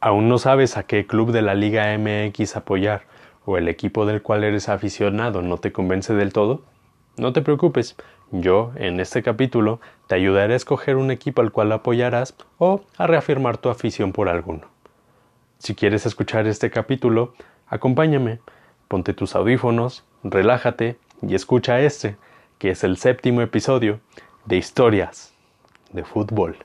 ¿Aún no sabes a qué club de la Liga MX apoyar o el equipo del cual eres aficionado no te convence del todo? No te preocupes, yo en este capítulo te ayudaré a escoger un equipo al cual apoyarás o a reafirmar tu afición por alguno. Si quieres escuchar este capítulo, acompáñame, ponte tus audífonos, relájate y escucha este, que es el séptimo episodio de Historias de Fútbol.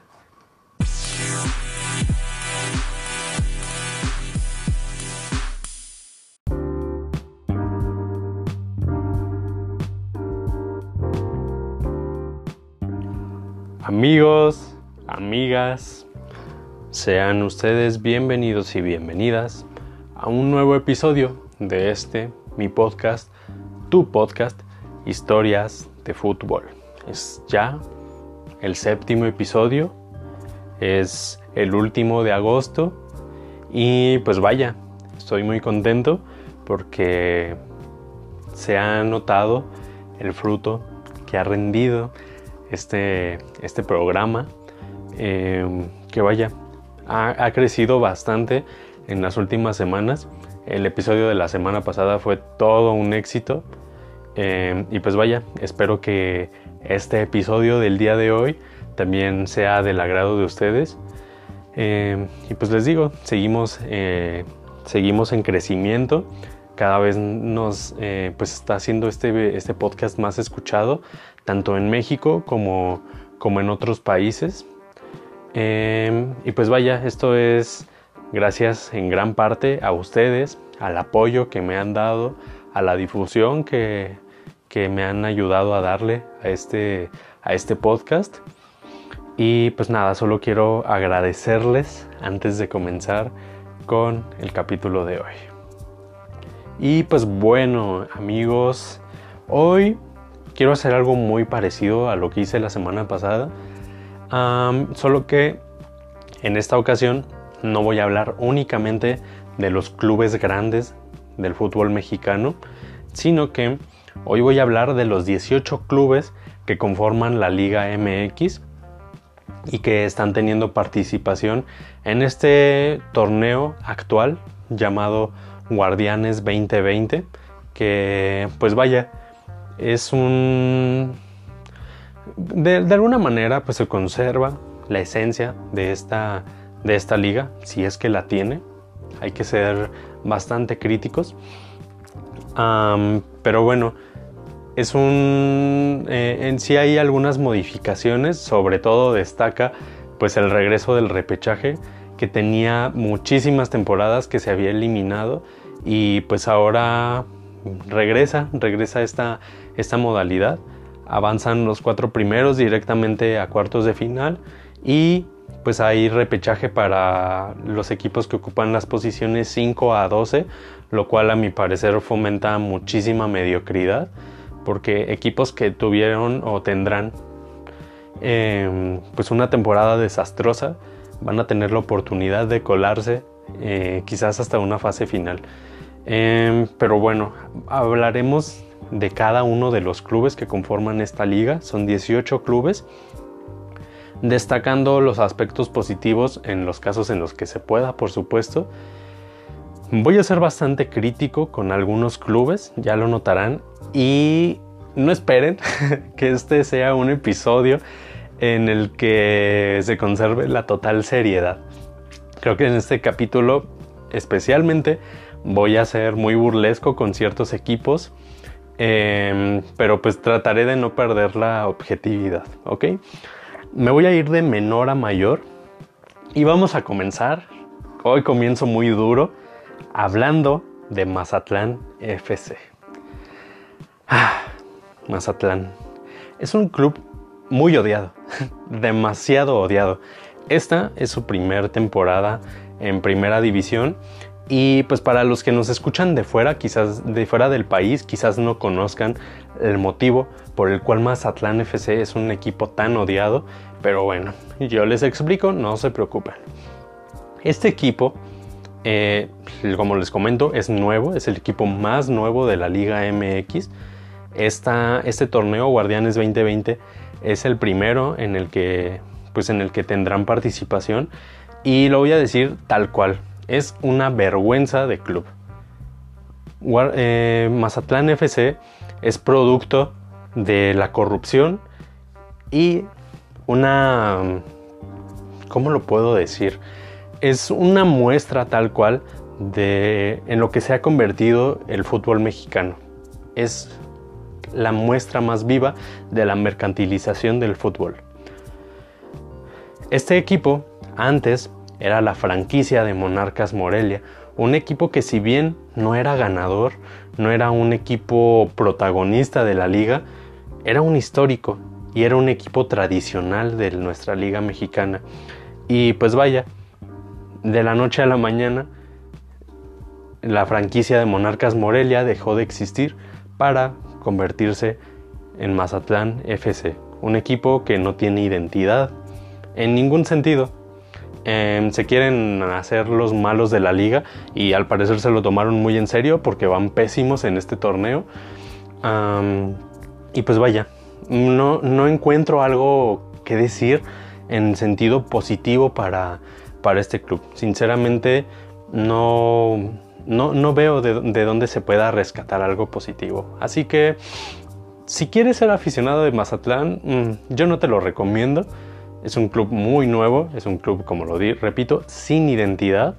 Amigos, amigas, sean ustedes bienvenidos y bienvenidas a un nuevo episodio de este, mi podcast, tu podcast, Historias de Fútbol. Es ya el séptimo episodio, es el último de agosto y pues vaya, estoy muy contento porque se ha notado el fruto que ha rendido este, este programa, em, que vaya, ha, crecido bastante en las últimas semanas. El episodio de la semana pasada fue todo un éxito. Em, y pues vaya, espero que este episodio del día de hoy también sea del agrado de ustedes. Em, y pues les digo, seguimos, eh, seguimos en crecimiento. Cada vez nos eh, pues está haciendo este, este podcast más escuchado tanto en México como, como en otros países. Em, y pues vaya, esto es gracias en gran parte a ustedes, al apoyo que me han dado, a la difusión que, que me han ayudado a darle a este, a este podcast. Y pues nada, solo quiero agradecerles antes de comenzar con el capítulo de hoy. Y pues bueno, amigos, hoy quiero hacer algo muy parecido a lo que hice la semana pasada, solo que en esta ocasión no voy a hablar únicamente de los clubes grandes del fútbol mexicano, sino que hoy voy a hablar de los 18 clubes que conforman la Liga MX y que están teniendo participación en este torneo actual llamado Guardianes 2020, que pues vaya, es un... De, alguna manera pues se conserva la esencia de esta, de esta liga, si es que la tiene. Hay que ser bastante críticos. pero bueno, es un... Eh, en sí hay algunas modificaciones, sobre todo destaca pues el regreso del repechaje que tenía muchísimas temporadas que se había eliminado y pues ahora regresa, regresa esta, esta modalidad. Avanzan los cuatro primeros directamente a cuartos de final y pues hay repechaje para los equipos que ocupan las posiciones 5 a 12, lo cual a mi parecer fomenta muchísima mediocridad, porque equipos que tuvieron o tendrán em, pues una temporada desastrosa van a tener la oportunidad de colarse eh, quizás hasta una fase final. Em, pero bueno, hablaremos de cada uno de los clubes que conforman esta liga. Son 18 clubes, destacando los aspectos positivos en los casos en los que se pueda, por supuesto. Voy a ser bastante crítico con algunos clubes, ya lo notarán, y no esperen que este sea un episodio en el que se conserve la total seriedad. Creo que en este capítulo especialmente voy a ser muy burlesco con ciertos equipos, em, pero pues trataré de no perder la objetividad, ¿ok? Me voy a ir de menor a mayor y vamos a comenzar. Hoy comienzo muy duro hablando de Mazatlán FC. Ah, Mazatlán. Es un club muy odiado, demasiado odiado. Esta es su primera temporada en primera división y pues para los que nos escuchan de fuera, quizás de fuera del país, quizás no conozcan el motivo por el cual Mazatlán FC es un equipo tan odiado, pero bueno, yo les explico, no se preocupen. Este equipo, eh, como les comento, es nuevo, es el equipo más nuevo de la Liga MX. este torneo Guardianes 2020 es el primero en el que, pues en el que tendrán participación Y lo voy a decir tal cual. Es una vergüenza de club. Eh, Mazatlán FC es producto de la corrupción y una... ¿Cómo lo puedo decir? Es una muestra tal cual de en lo que se ha convertido el fútbol mexicano. Es la muestra más viva de la mercantilización del fútbol. Este equipo antes era la franquicia de Monarcas Morelia, un equipo que si bien no era ganador, no era un equipo protagonista de la liga, era un histórico y era un equipo tradicional de nuestra liga mexicana. Y pues vaya, de la noche a la mañana, la franquicia de Monarcas Morelia dejó de existir para convertirse en Mazatlán FC, un equipo que no tiene identidad en ningún sentido. Em, se quieren hacer los malos de la liga y al parecer se lo tomaron muy en serio porque van pésimos en este torneo. y pues vaya, no, no, encuentro algo que decir en sentido positivo para, para este club. Sinceramente no, no, veo de, de, dónde se pueda rescatar algo positivo. Así que si quieres ser aficionado de Mazatlán, mm, yo no te lo recomiendo. Es un club muy nuevo, es un club, como lo di, repito, sin identidad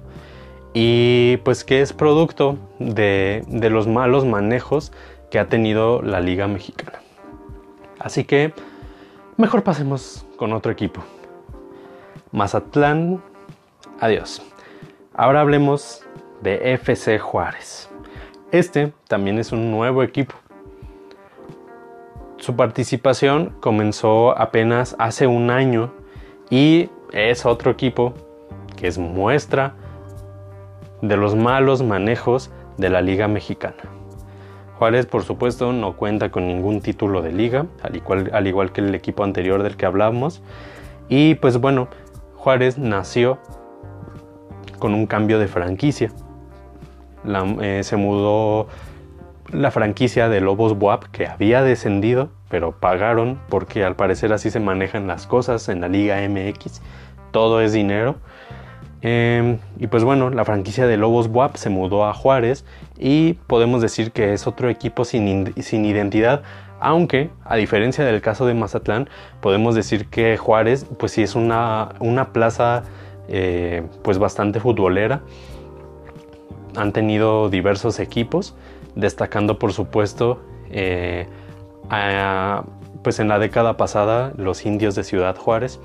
y pues que es producto de, de los malos manejos que ha tenido la Liga Mexicana. Así que mejor pasemos con otro equipo. Mazatlán, adiós. Ahora hablemos de FC Juárez. Este también es un nuevo equipo. Su participación comenzó apenas hace un año y es otro equipo que es muestra de los malos manejos de la Liga Mexicana. Juárez, por supuesto, no cuenta con ningún título de liga, al igual, al igual que el equipo anterior del que hablamos. Y pues bueno, Juárez nació con un cambio de franquicia. Eh, se mudó la franquicia de Lobos Buap que había descendido, pero pagaron porque al parecer así se manejan las cosas en la Liga MX. Todo es dinero. Em, y pues bueno, la franquicia de Lobos Buap se mudó a Juárez y podemos decir que es otro equipo sin, sin identidad, aunque a diferencia del caso de Mazatlán, podemos decir que Juárez pues sí es una, una plaza eh, pues bastante futbolera. Han tenido diversos equipos destacando por supuesto eh, pues en la década pasada los indios de Ciudad Juárez.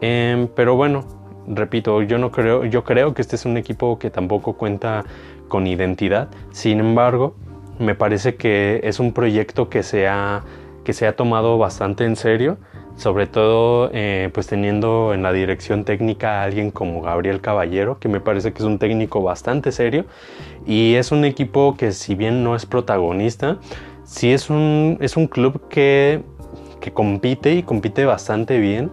Em, pero bueno, repito, yo no creo, yo creo que este es un equipo que tampoco cuenta con identidad. Sin embargo, me parece que es un proyecto que que se ha tomado bastante en serio sobre todo eh, pues teniendo en la dirección técnica a alguien como Gabriel Caballero, que me parece que es un técnico bastante serio y es un equipo que si bien no es protagonista, sí es un, es un club que, que compite y compite bastante bien,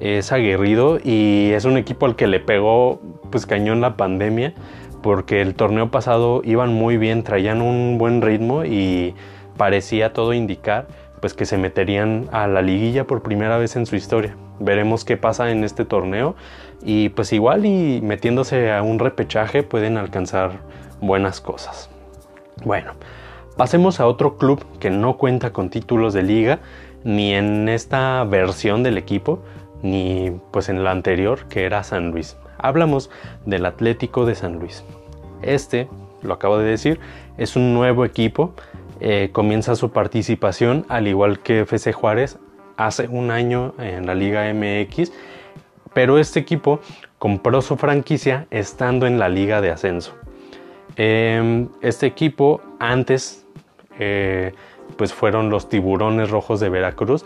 es aguerrido y es un equipo al que le pegó pues cañón la pandemia porque el torneo pasado iban muy bien, traían un buen ritmo y parecía todo indicar pues que se meterían a la liguilla por primera vez en su historia. Veremos qué pasa en este torneo y pues igual y metiéndose a un repechaje pueden alcanzar buenas cosas. Bueno, pasemos a otro club que no cuenta con títulos de liga ni en esta versión del equipo ni pues en la anterior que era San Luis. Hablamos del Atlético de San Luis. Este, lo acabo de decir, es un nuevo equipo eh, comienza su participación, al igual que FC Juárez, hace un año en la Liga MX, pero este equipo compró su franquicia estando en la Liga de Ascenso. Em, este equipo antes eh, pues fueron los Tiburones Rojos de Veracruz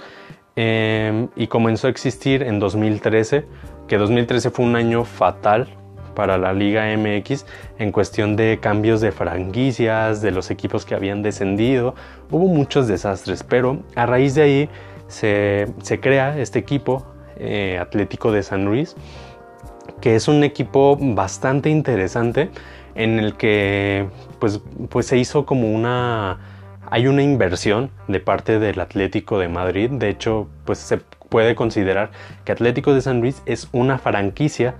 em, y comenzó a existir en 2013, que 2013 fue un año fatal para la Liga MX en cuestión de cambios de franquicias, de los equipos que habían descendido. Hubo muchos desastres, pero a raíz de ahí se, crea este equipo eh, Atlético de San Luis, que es un equipo bastante interesante en el que pues, pues se hizo como una... Hay una inversión de parte del Atlético de Madrid, de hecho pues se puede considerar que Atlético de San Luis es una franquicia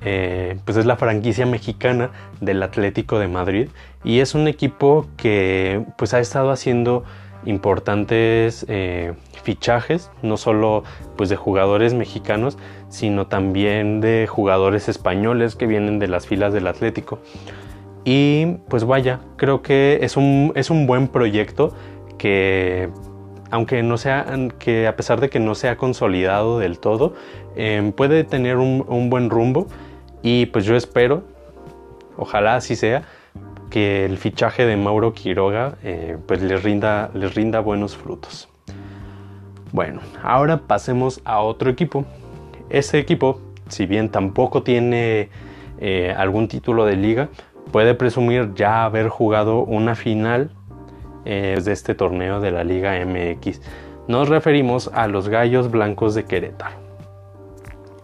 eh, pues es la franquicia mexicana del Atlético de Madrid y es un equipo que pues ha estado haciendo importantes eh, fichajes, no solo pues de jugadores mexicanos, sino también de jugadores españoles que vienen de las filas del Atlético. Y pues vaya, creo que es un, es un buen proyecto que aunque no sea, que a pesar de que no sea consolidado del todo, em, puede tener un, buen rumbo y pues yo espero, ojalá así sea, que el fichaje de Mauro Quiroga eh, pues les rinda, rinda buenos frutos. Bueno, ahora pasemos a otro equipo. Ese equipo, si bien tampoco tiene eh, algún título de liga, puede presumir ya haber jugado una final eh, de este torneo de la Liga MX. Nos referimos a los Gallos Blancos de Querétaro.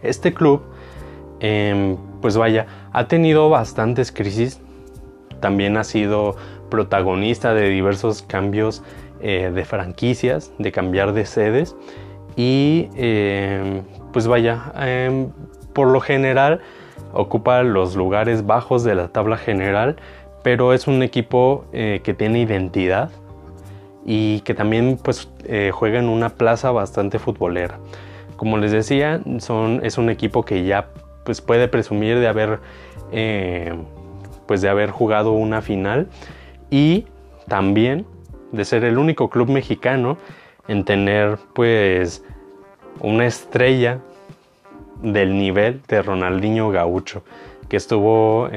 Este club, em, pues vaya, ha tenido bastantes crisis. También ha sido protagonista de diversos cambios eh, de franquicias, de cambiar de sedes. Y em, pues vaya, em, por lo general ocupa los lugares bajos de la tabla general pero es un equipo eh, que tiene identidad y que también pues eh, juega en una plaza bastante futbolera. Como les decía, es un equipo que ya pues puede presumir de haber eh, pues de haber jugado una final y también de ser el único club mexicano en tener pues una estrella del nivel de Ronaldinho Gaucho que estuvo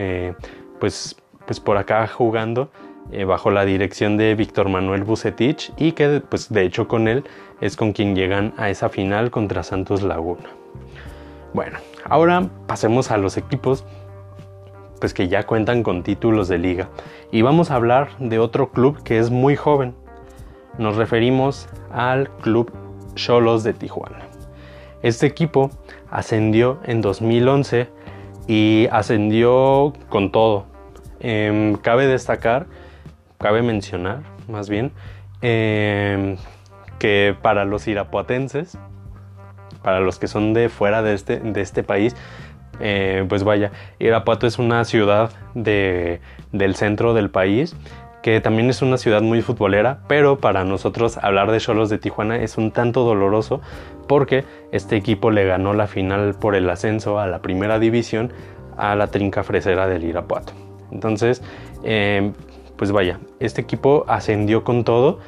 pues pues por acá jugando eh, bajo la dirección de Víctor Manuel Bucetich y que pues de hecho con él es con quien llegan a esa final contra Santos Laguna. Bueno, ahora pasemos a los equipos pues que ya cuentan con títulos de liga y vamos a hablar de otro club que es muy joven. Nos referimos al Club Cholos de Tijuana. Este equipo ascendió en 2011 y ascendió con todo, Em, cabe destacar, cabe mencionar más bien, em, que para los irapuatenses, para los que son de fuera de este, de este país, eh, pues vaya, Irapuato es una ciudad de, del centro del país que también es una ciudad muy futbolera, pero para nosotros hablar de Cholos de Tijuana es un tanto doloroso porque este equipo le ganó la final por el ascenso a la primera división a la trinca fresera del Irapuato. Entonces, eh, pues vaya, este equipo ascendió con todo.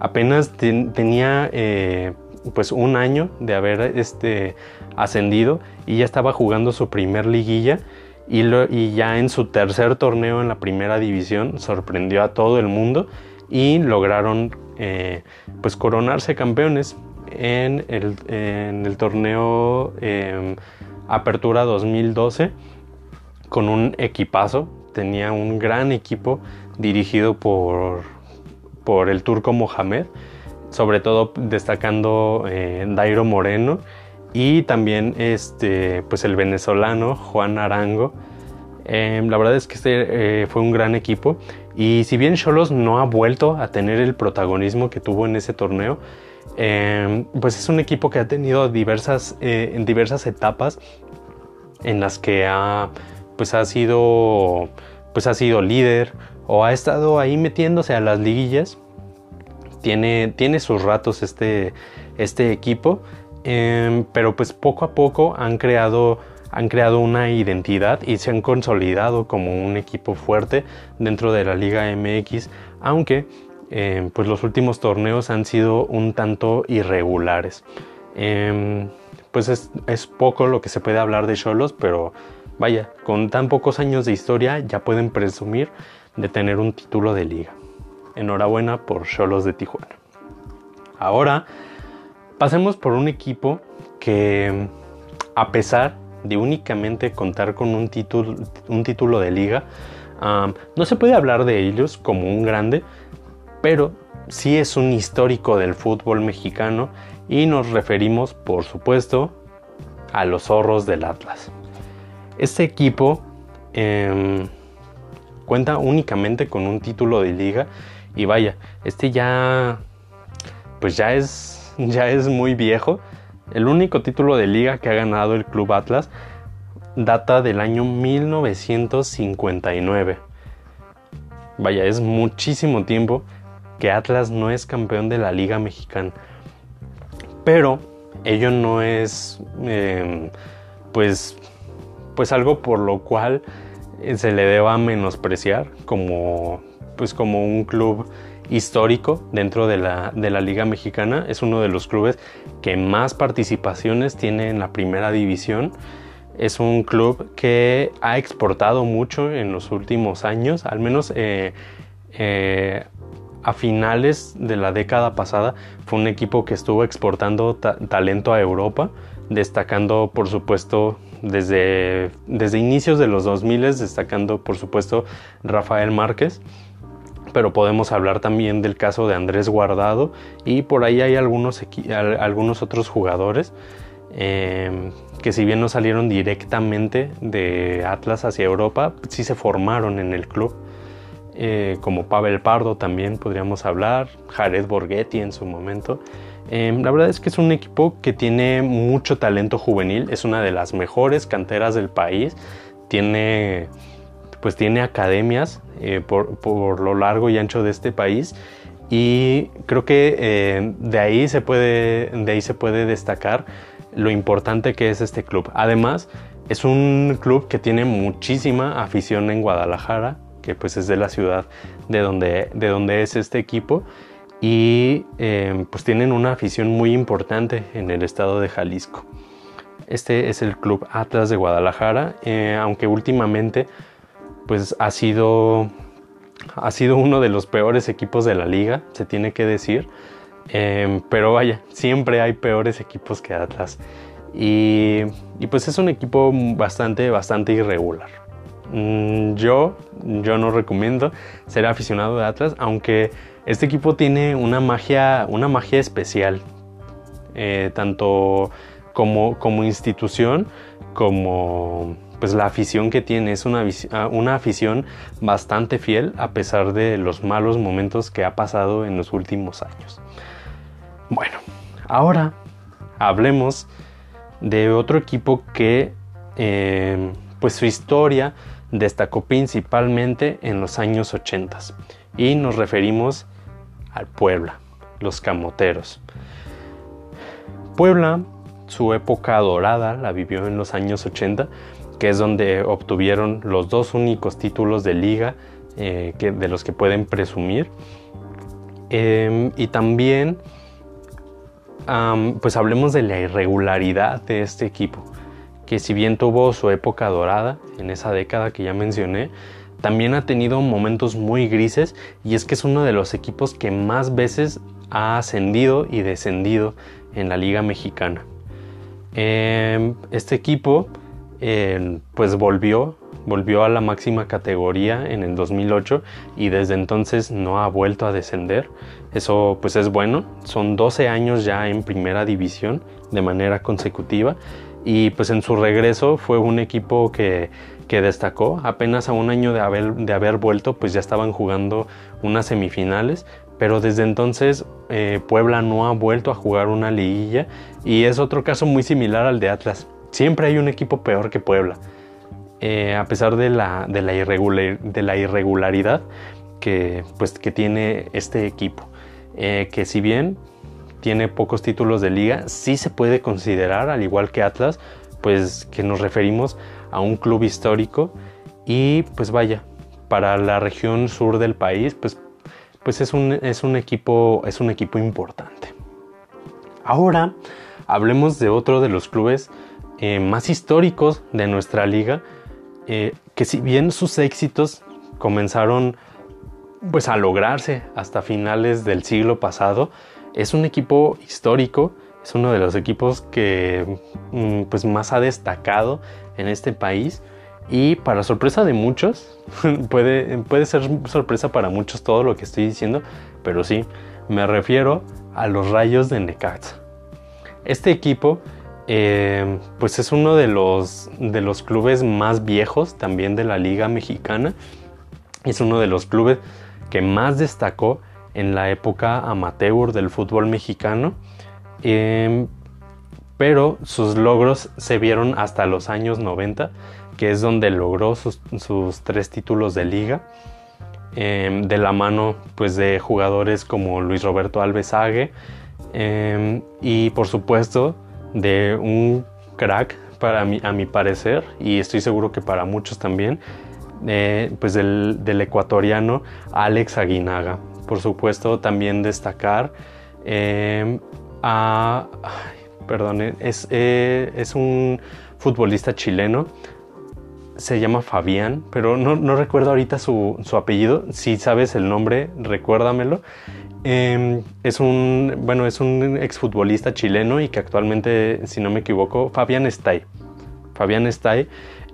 Apenas tenía eh, pues un año de haber este, ascendido y ya estaba jugando su primer liguilla y, y, ya en su tercer torneo en la primera división sorprendió a todo el mundo y lograron eh, pues coronarse campeones en el, en el torneo Apertura 2012 con un equipazo. Tenía un gran equipo dirigido por, por el turco Mohamed, sobre todo destacando eh, Dairo Moreno y también este, pues el venezolano Juan Arango. Em, la verdad es que este eh, fue un gran equipo y si bien Cholos no ha vuelto a tener el protagonismo que tuvo en ese torneo, em, pues es un equipo que ha tenido diversas, eh, en diversas etapas en las que ha pues ha sido pues ha sido líder o ha estado ahí metiéndose a las liguillas. Tiene, tiene sus ratos este, este equipo, em, pero pues poco a poco han creado, han creado una identidad y se han consolidado como un equipo fuerte dentro de la Liga MX, aunque em, pues los últimos torneos han sido un tanto irregulares. Em, pues es, es, poco lo que se puede hablar de Cholos, pero Vaya, con tan pocos años de historia ya pueden presumir de tener un título de liga. Enhorabuena por Cholos de Tijuana. Ahora pasemos por un equipo que a pesar de únicamente contar con un título, un título de liga, no se puede hablar de ellos como un grande, pero sí es un histórico del fútbol mexicano y nos referimos, por supuesto, a los zorros del Atlas. Este equipo em, cuenta únicamente con un título de liga y vaya, este ya pues ya es ya es muy viejo. El único título de liga que ha ganado el Club Atlas data del año 1959. Vaya, es muchísimo tiempo que Atlas no es campeón de la Liga Mexicana. Pero ello no es em, pues, pues algo por lo cual se le deba menospreciar como, pues como un club histórico dentro de la, de la, Liga Mexicana. Es uno de los clubes que más participaciones tiene en la primera división. Es un club que ha exportado mucho en los últimos años, al menos eh, eh, a finales de la década pasada. Fue un equipo que estuvo exportando talento a Europa, destacando por supuesto desde, desde inicios de los 2000, destacando por supuesto Rafael Márquez pero podemos hablar también del caso de Andrés Guardado y por ahí hay algunos, algunos otros jugadores em, que si bien no salieron directamente de Atlas hacia Europa, sí se formaron en el club. Eh, como Pavel Pardo también podríamos hablar, Jared Borghetti en su momento. Em, la verdad es que es un equipo que tiene mucho talento juvenil, es una de las mejores canteras del país, tiene pues tiene academias eh, por, lo largo y ancho de este país y creo que eh, de, ahí se puede, de ahí se puede destacar lo importante que es este club. Además, es un club que tiene muchísima afición en Guadalajara, que pues es de la ciudad de donde, de donde es este equipo y eh, pues tienen una afición muy importante en el estado de Jalisco. Este es el club Atlas de Guadalajara, aunque últimamente pues ha sido, ha sido uno de los peores equipos de la liga, se tiene que decir. Em, pero vaya, siempre hay peores equipos que Atlas. Y, pues es un equipo bastante, bastante irregular. Mm, yo, yo no recomiendo ser aficionado de Atlas, aunque este equipo tiene una magia, una magia especial, eh, tanto como, como institución como, pues la afición que tiene es ah, una, afición bastante fiel a pesar de los malos momentos que ha pasado en los últimos años. Bueno, ahora hablemos de otro equipo que eh, pues su historia destacó principalmente en los años 80 y nos referimos al Puebla, los Camoteros. Puebla, su época dorada la vivió en los años 80 que es donde obtuvieron los dos únicos títulos de liga eh, de los que pueden presumir. Em, y también, pues hablemos de la irregularidad de este equipo, que si bien tuvo su época dorada en esa década que ya mencioné, también ha tenido momentos muy grises y es que es uno de los equipos que más veces ha ascendido y descendido en la liga mexicana. Em, este equipo pues volvió, volvió a la máxima categoría en el 2008 y desde entonces no ha vuelto a descender. Eso pues es bueno, son 12 años ya en primera división de manera consecutiva y pues en su regreso fue un equipo que, destacó. Apenas a un año de haber, de haber vuelto pues ya estaban jugando unas semifinales pero desde entonces eh, Puebla no ha vuelto a jugar una liguilla y es otro caso muy similar al de Atlas. Siempre hay un equipo peor que Puebla. Eh, a pesar de la, de la, irregularidad que, pues, que tiene este equipo. Eh, que si bien tiene pocos títulos de liga, sí se puede considerar, al igual que Atlas, pues que nos referimos a un club histórico y pues vaya, para la región sur del país, pues, pues es, un, es, un equipo, es un equipo importante. Ahora hablemos de otro de los clubes eh, más históricos de nuestra liga, eh, que si bien sus éxitos comenzaron pues a lograrse hasta finales del siglo pasado, es un equipo histórico, es uno de los equipos que mm, pues más ha destacado en este país y para sorpresa de muchos, puede, puede ser sorpresa para muchos todo lo que estoy diciendo, pero sí, me refiero a los Rayos de Necaxa. Este equipo eh, pues es uno de los, de los clubes más viejos también de la Liga Mexicana. Es uno de los clubes que más destacó en la época amateur del fútbol mexicano. Em, pero sus logros se vieron hasta los años 90, que es donde logró sus, tres títulos de liga. Em, de la mano pues de jugadores como Luis Roberto Alves Ague em, y por supuesto de un crack para mí, a mi parecer y estoy seguro que para muchos también eh, pues del, ecuatoriano Alex Aguinaga por supuesto también destacar em, a perdón es, eh, es un futbolista chileno se llama Fabián, pero no, recuerdo ahorita su, apellido. Si sabes el nombre, recuérdamelo. Em, es un, bueno, es un exfutbolista chileno y que actualmente, si no me equivoco, Fabián Stay. Fabián Stay.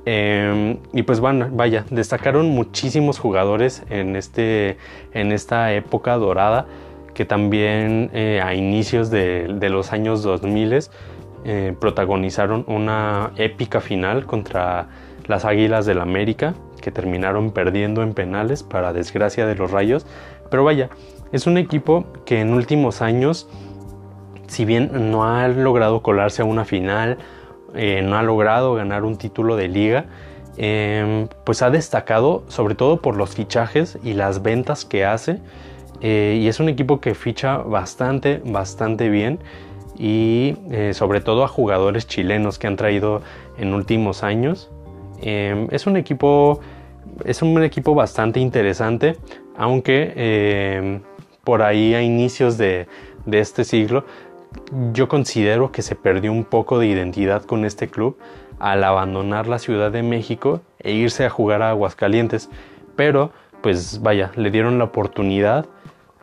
Em, y pues bueno, vaya, destacaron muchísimos jugadores en, este, en esta época dorada que también eh, a inicios de, de, los años 2000 eh, protagonizaron una épica final contra las Águilas del América, que terminaron perdiendo en penales para desgracia de los Rayos. Pero vaya, es un equipo que en últimos años, si bien no ha logrado colarse a una final, eh, no ha logrado ganar un título de liga, em, pues ha destacado sobre todo por los fichajes y las ventas que hace. Eh, y es un equipo que ficha bastante, bastante bien. Y eh, sobre todo a jugadores chilenos que han traído en últimos años. Em, es un equipo. Es un equipo bastante interesante. Aunque em, por ahí a inicios de, este siglo. Yo considero que se perdió un poco de identidad con este club al abandonar la Ciudad de México e irse a jugar a Aguascalientes. Pero, pues vaya, le dieron la oportunidad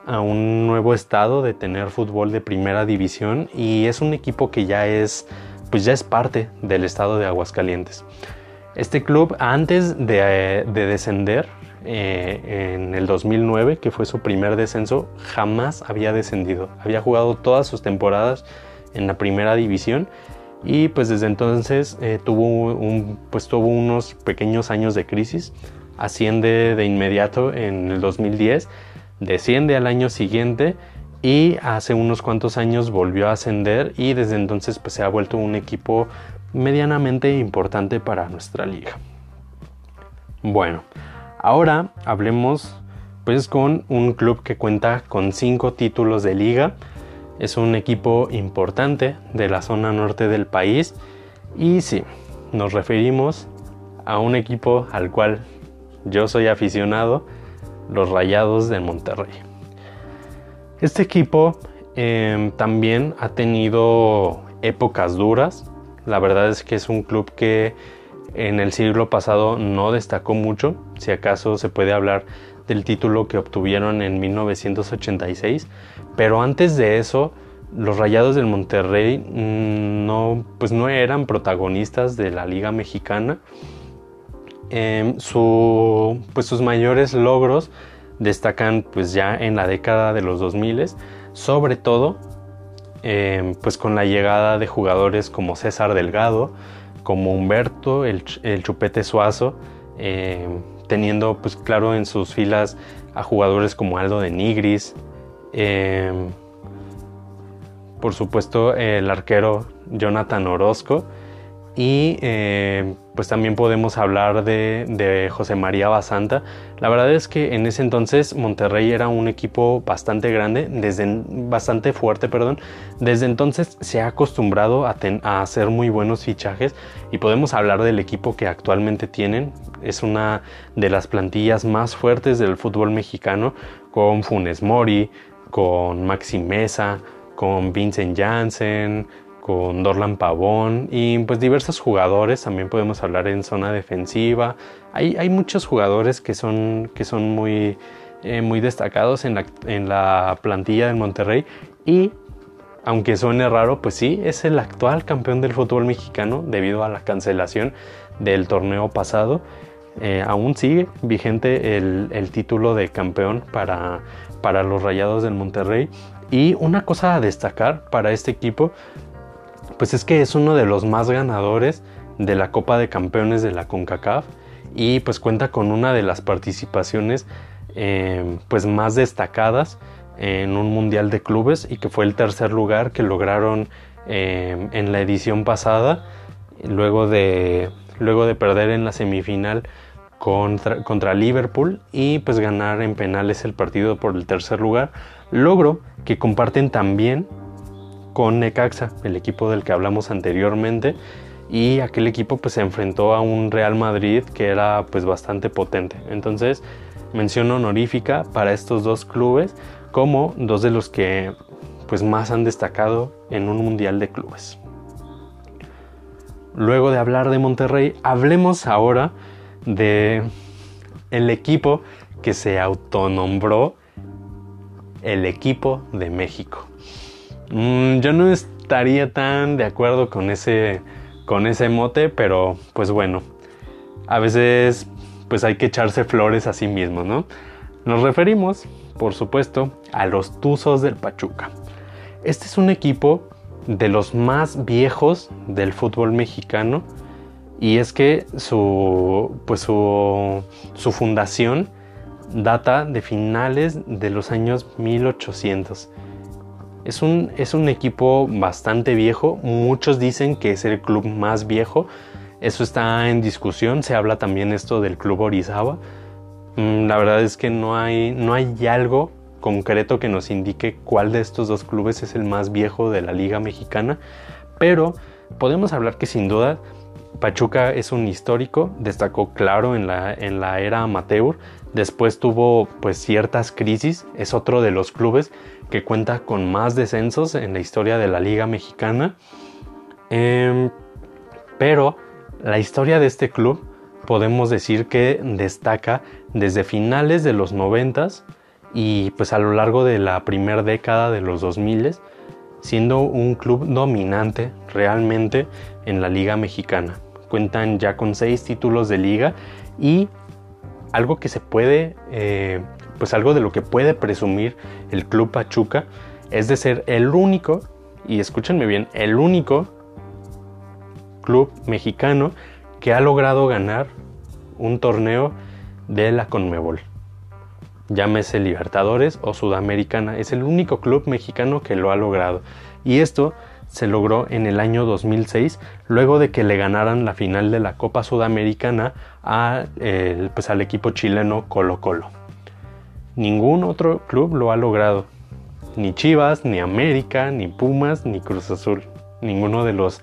a un nuevo estado de tener fútbol de primera división y es un equipo que ya es pues ya es parte del estado de Aguascalientes. Este club antes de, descender eh, en el 2009, que fue su primer descenso, jamás había descendido. Había jugado todas sus temporadas en la primera división y pues desde entonces eh, tuvo, pues tuvo unos pequeños años de crisis. Asciende de inmediato en el 2010, desciende al año siguiente y hace unos cuantos años volvió a ascender y desde entonces pues se ha vuelto un equipo medianamente importante para nuestra liga. Bueno, ahora hablemos pues con un club que cuenta con cinco títulos de liga. Es un equipo importante de la zona norte del país y sí, nos referimos a un equipo al cual yo soy aficionado, los Rayados de Monterrey. Este equipo em, también ha tenido épocas duras, la verdad es que es un club que en el siglo pasado no destacó mucho, si acaso se puede hablar del título que obtuvieron en 1986, pero antes de eso los Rayados del Monterrey mm, no, pues no eran protagonistas de la Liga Mexicana. Em, pues sus mayores logros destacan pues ya en la década de los 2000, sobre todo Em, pues con la llegada de jugadores como César Delgado, como Humberto, el, Chupete Suazo, em, teniendo pues claro en sus filas a jugadores como Aldo de Nigris, em, por supuesto el arquero Jonathan Orozco y pues también podemos hablar de, José María Basanta. La verdad es que en ese entonces Monterrey era un equipo bastante grande, desde, bastante fuerte, perdón. Desde entonces se ha acostumbrado a, hacer muy buenos fichajes y podemos hablar del equipo que actualmente tienen. Es una de las plantillas más fuertes del fútbol mexicano con Funes Mori, con Maxi Mesa, con Vincent Janssen, con Dorlan Pavón y pues diversos jugadores, también podemos hablar en zona defensiva. Hay, hay muchos jugadores que son, que son muy, eh, muy destacados en la, en la plantilla del Monterrey y aunque suene raro, pues sí, es el actual campeón del fútbol mexicano debido a la cancelación del torneo pasado. Eh, aún sigue vigente el, el, título de campeón para, para los Rayados del Monterrey. Y una cosa a destacar para este equipo pues es que es uno de los más ganadores de la Copa de Campeones de la CONCACAF y pues cuenta con una de las participaciones eh, pues más destacadas en un mundial de clubes y que fue el tercer lugar que lograron eh, en la edición pasada, luego de, luego de perder en la semifinal contra, contra Liverpool y pues ganar en penales el partido por el tercer lugar, logro que comparten también con Necaxa, el equipo del que hablamos anteriormente, y aquel equipo pues se enfrentó a un Real Madrid que era pues bastante potente. Entonces, mención honorífica para estos dos clubes como dos de los que pues más han destacado en un mundial de clubes. Luego de hablar de Monterrey, hablemos ahora de el equipo que se autonombró el equipo de México. Mm, yo no estaría tan de acuerdo con ese, con ese mote, pero pues bueno, a veces pues hay que echarse flores a sí mismo, ¿no? Nos referimos, por supuesto, a los Tuzos del Pachuca. Este es un equipo de los más viejos del fútbol mexicano y es que su, pues su, su fundación data de finales de los años 1800. Es un, es un equipo bastante viejo, muchos dicen que es el club más viejo, eso está en discusión, se habla también esto del club Orizaba. Mm, la verdad es que no hay, no hay algo concreto que nos indique cuál de estos dos clubes es el más viejo de la liga mexicana, pero podemos hablar que sin duda Pachuca es un histórico, destacó claro en la, en la era amateur, después tuvo pues ciertas crisis, es otro de los clubes que cuenta con más descensos en la historia de la liga mexicana, em, pero la historia de este club podemos decir que destaca desde finales de los noventas y pues a lo largo de la primera década de los 2000 siendo un club dominante realmente en la liga mexicana. Cuentan ya con seis títulos de liga y algo que se puede, eh, pues algo de lo que puede presumir el club Pachuca es de ser el único, y escúchenme bien, el único club mexicano que ha logrado ganar un torneo de la Conmebol. Llámese Libertadores o Sudamericana. Es el único club mexicano que lo ha logrado. Y esto se logró en el año 2006, luego de que le ganaran la final de la Copa Sudamericana a, pues, al equipo chileno Colo Colo. Ningún otro club lo ha logrado. Ni Chivas, ni América, ni Pumas, ni Cruz Azul. Ninguno de los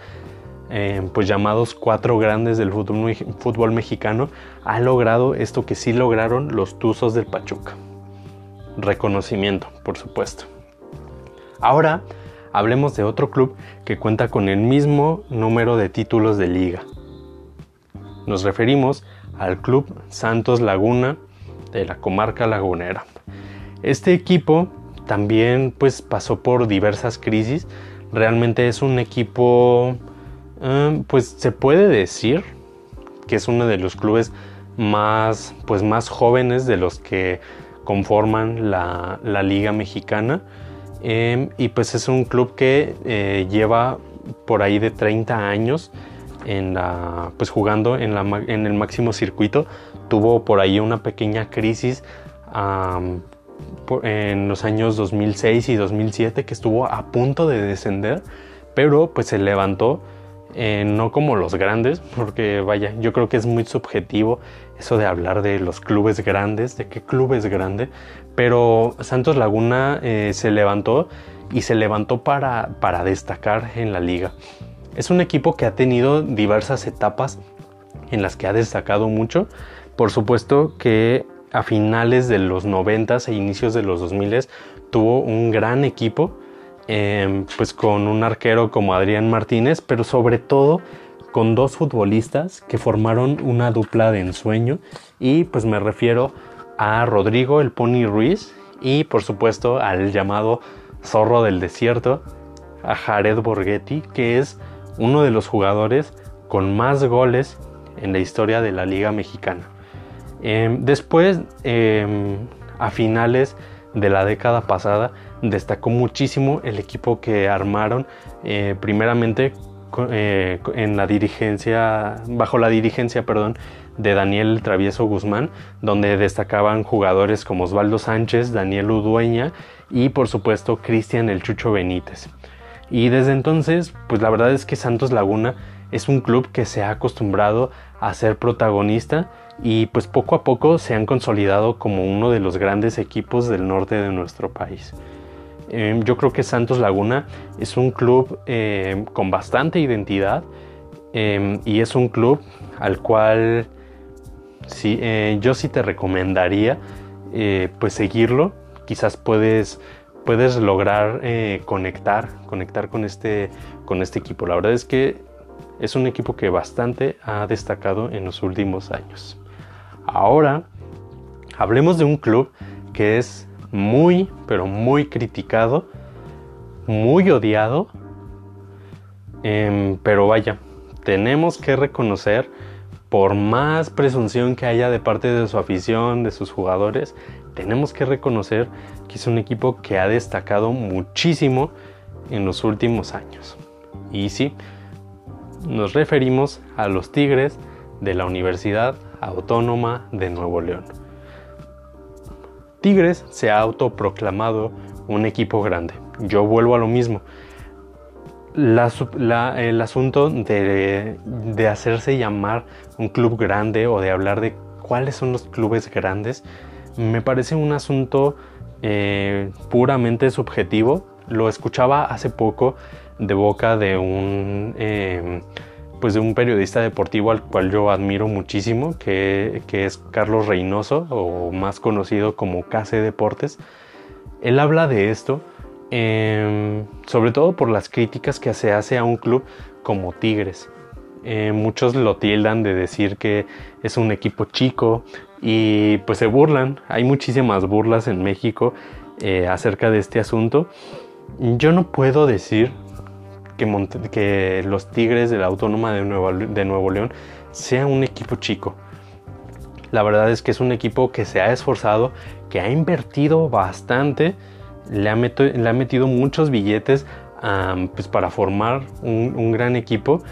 eh, pues llamados cuatro grandes del fútbol, fútbol mexicano ha logrado esto que sí lograron los Tuzos del Pachuca. Reconocimiento, por supuesto. Ahora hablemos de otro club que cuenta con el mismo número de títulos de liga. Nos referimos al Club Santos Laguna de la comarca lagunera. Este equipo también pues pasó por diversas crisis. Realmente es un equipo Em, pues se puede decir que es uno de los clubes más, pues más jóvenes de los que conforman la, liga mexicana. Em, y pues es un club que eh, lleva por ahí de 30 años en la, pues jugando en, la, en el máximo circuito. Tuvo por ahí una pequeña crisis en los años 2006 y 2007 que estuvo a punto de descender, pero pues se levantó eh, no como los grandes, porque vaya, yo creo que es muy subjetivo eso de hablar de los clubes grandes, de qué club es grande, pero Santos Laguna eh, se levantó y se levantó para, para destacar en la liga. Es un equipo que ha tenido diversas etapas en las que ha destacado mucho. Por supuesto que a finales de los 90 e inicios de los 2000 tuvo un gran equipo Em, pues con un arquero como Adrián Martínez, pero sobre todo con dos futbolistas que formaron una dupla de ensueño y pues me refiero a Rodrigo el Pony Ruiz y por supuesto al llamado Zorro del Desierto, a Jared Borghetti, que es uno de los jugadores con más goles en la historia de la Liga Mexicana. Em, después, em, a finales de la década pasada, destacó muchísimo el equipo que armaron eh, primeramente eh, en la dirigencia, bajo la dirigencia, perdón, de Daniel Travieso Guzmán, donde destacaban jugadores como Osvaldo Sánchez, Daniel Udueña y por supuesto Cristian El Chucho Benítez. Y desde entonces, pues la verdad es que Santos Laguna es un club que se ha acostumbrado a ser protagonista y pues poco a poco se han consolidado como uno de los grandes equipos del norte de nuestro país. Em, yo creo que Santos Laguna es un club em, con bastante identidad em, y es un club al cual eh, yo sí te recomendaría eh, pues seguirlo. Quizás puedes, puedes lograr eh, conectar, conectar con este, con este equipo. La verdad es que es un equipo que bastante ha destacado en los últimos años. Ahora, hablemos de un club que es muy, pero muy criticado, muy odiado, em, pero vaya, tenemos que reconocer, por más presunción que haya de parte de su afición, de sus jugadores, tenemos que reconocer que es un equipo que ha destacado muchísimo en los últimos años. Y sí, nos referimos a los Tigres de la Universidad Autónoma de Nuevo León. Tigres se ha autoproclamado un equipo grande. Yo vuelvo a lo mismo. el asunto de, hacerse llamar un club grande o de hablar de cuáles son los clubes grandes me parece un asunto eh, puramente subjetivo. Lo escuchaba hace poco de boca de un, em, pues de un periodista deportivo al cual yo admiro muchísimo, que, es Carlos Reynoso, o más conocido como Case Deportes. Él habla de esto, em, sobre todo por las críticas que se hace a un club como Tigres. Eh, muchos lo tildan de decir que es un equipo chico y pues se burlan. Hay muchísimas burlas en México eh, acerca de este asunto. Yo no puedo decir que, los Tigres de la Autónoma de Nuevo, de Nuevo León sea un equipo chico. La verdad es que es un equipo que se ha esforzado, que ha invertido bastante, le ha, metido muchos billetes pues para formar un, gran equipo.